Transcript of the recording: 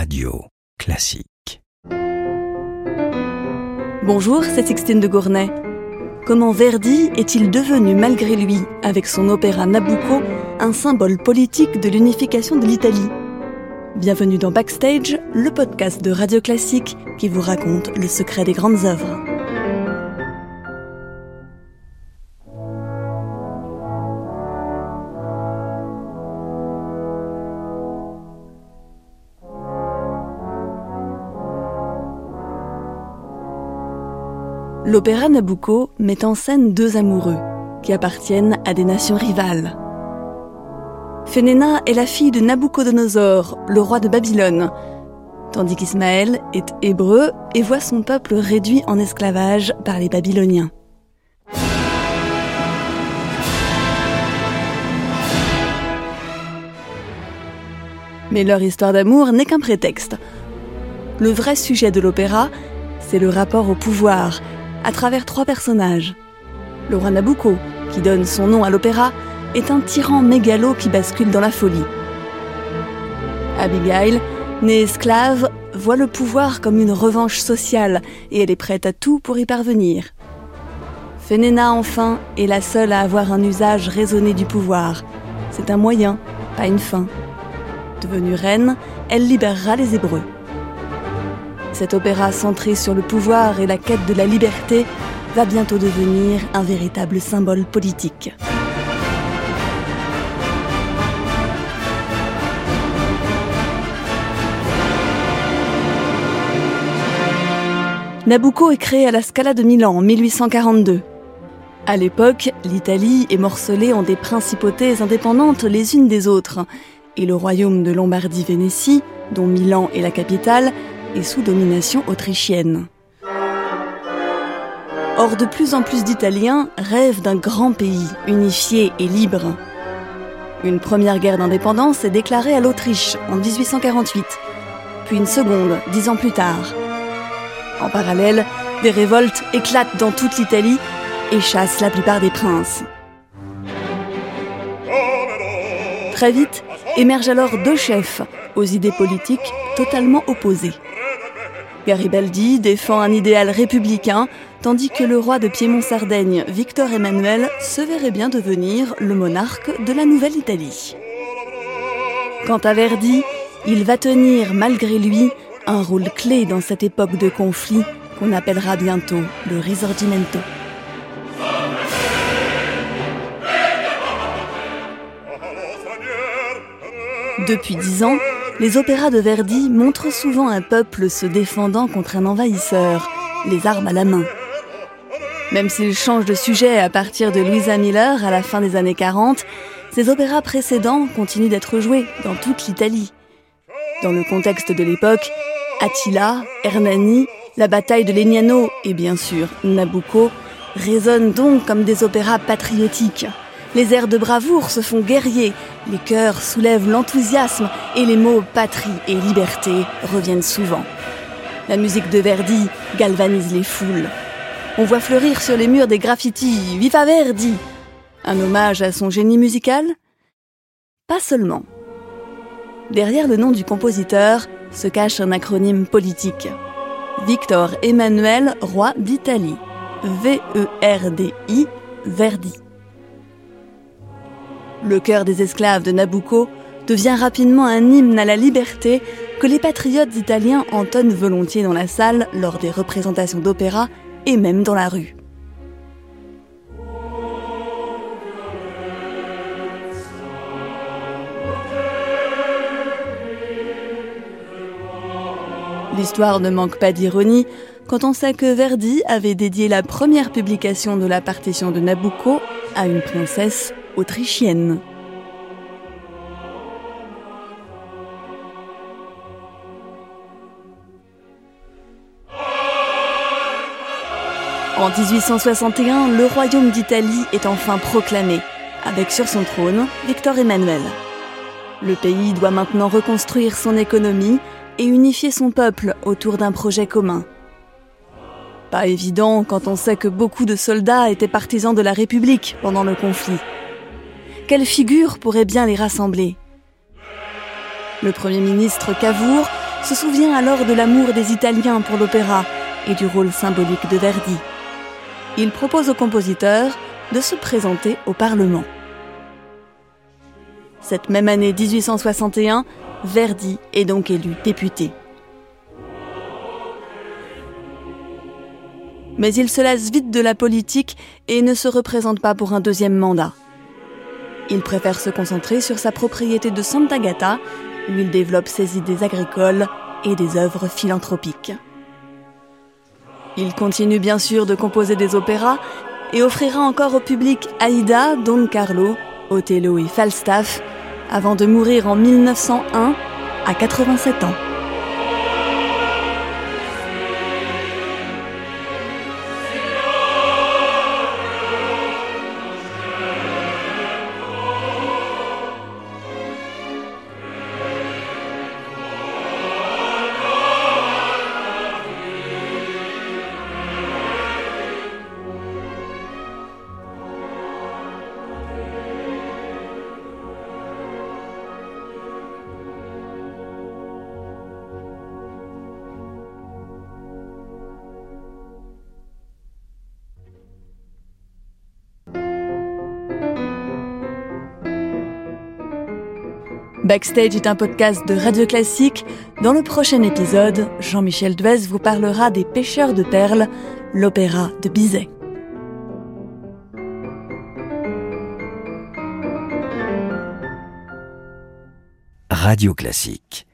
Radio Classique. Bonjour, c'est Sixtine de Gournay. Comment Verdi est-il devenu, malgré lui, avec son opéra Nabucco, un symbole politique de l'unification de l'Italie? Bienvenue dans Backstage, le podcast de Radio Classique qui vous raconte le secret des grandes œuvres. L'opéra Nabucco met en scène deux amoureux qui appartiennent à des nations rivales. Fénéna est la fille de Nabucodonosor, le roi de Babylone, tandis qu'Ismaël est hébreu et voit son peuple réduit en esclavage par les Babyloniens. Mais leur histoire d'amour n'est qu'un prétexte. Le vrai sujet de l'opéra, c'est le rapport au pouvoir à travers trois personnages. Le roi Nabucco, qui donne son nom à l'opéra, est un tyran mégalo qui bascule dans la folie. Abigail, née esclave, voit le pouvoir comme une revanche sociale et elle est prête à tout pour y parvenir. Fénéna, enfin, est la seule à avoir un usage raisonné du pouvoir. C'est un moyen, pas une fin. Devenue reine, elle libérera les Hébreux. Cet opéra centré sur le pouvoir et la quête de la liberté va bientôt devenir un véritable symbole politique. Nabucco est créé à la Scala de Milan en 1842. À l'époque, l'Italie est morcelée en des principautés indépendantes les unes des autres, et le royaume de Lombardie-Vénétie, dont Milan est la capitale, est sous domination autrichienne. Or, de plus en plus d'Italiens rêvent d'un grand pays, unifié et libre. Une première guerre d'indépendance est déclarée à l'Autriche en 1848, puis une seconde dix ans plus tard. En parallèle, des révoltes éclatent dans toute l'Italie et chassent la plupart des princes. Très vite, émergent alors deux chefs aux idées politiques totalement opposées. Garibaldi défend un idéal républicain, tandis que le roi de Piémont-Sardaigne, Victor Emmanuel, se verrait bien devenir le monarque de la Nouvelle-Italie. Quant à Verdi, il va tenir, malgré lui, un rôle clé dans cette époque de conflit qu'on appellera bientôt le Risorgimento. Depuis dix ans, les opéras de Verdi montrent souvent un peuple se défendant contre un envahisseur, les armes à la main. Même s'ils changent de sujet à partir de Louisa Miller à la fin des années 40, ces opéras précédents continuent d'être joués dans toute l'Italie. Dans le contexte de l'époque, Attila, Hernani, la bataille de Legnano et bien sûr Nabucco résonnent donc comme des opéras patriotiques. Les airs de bravoure se font guerriers, les chœurs soulèvent l'enthousiasme et les mots patrie et liberté reviennent souvent. La musique de Verdi galvanise les foules. On voit fleurir sur les murs des graffitis Viva Verdi Un hommage à son génie musical Pas seulement. Derrière le nom du compositeur, se cache un acronyme politique. Victor Emmanuel, roi d'Italie. V-E-R-D-I, Verdi. Le cœur des esclaves de Nabucco devient rapidement un hymne à la liberté que les patriotes italiens entonnent volontiers dans la salle lors des représentations d'opéra et même dans la rue. L'histoire ne manque pas d'ironie quand on sait que Verdi avait dédié la première publication de la partition de Nabucco à une princesse En 1861, le royaume d'Italie est enfin proclamé, avec sur son trône Victor Emmanuel. Le pays doit maintenant reconstruire son économie et unifier son peuple autour d'un projet commun. Pas évident quand on sait que beaucoup de soldats étaient partisans de la République pendant le conflit. Quelle figure pourrait bien les rassembler Le Premier ministre Cavour se souvient alors de l'amour des Italiens pour l'opéra et du rôle symbolique de Verdi. Il propose au compositeur de se présenter au Parlement. Cette même année 1861, Verdi est donc élu député. Mais il se lasse vite de la politique et ne se représente pas pour un deuxième mandat. Il préfère se concentrer sur sa propriété de Santa Gata, où il développe ses idées agricoles et des œuvres philanthropiques. Il continue bien sûr de composer des opéras et offrira encore au public Aïda, Don Carlo, Othello et Falstaff, avant de mourir en 1901 à 87 ans. Backstage est un podcast de Radio Classique. Dans le prochain épisode, Jean-Michel Duez vous parlera des Pêcheurs de perles, l'opéra de Bizet. Radio Classique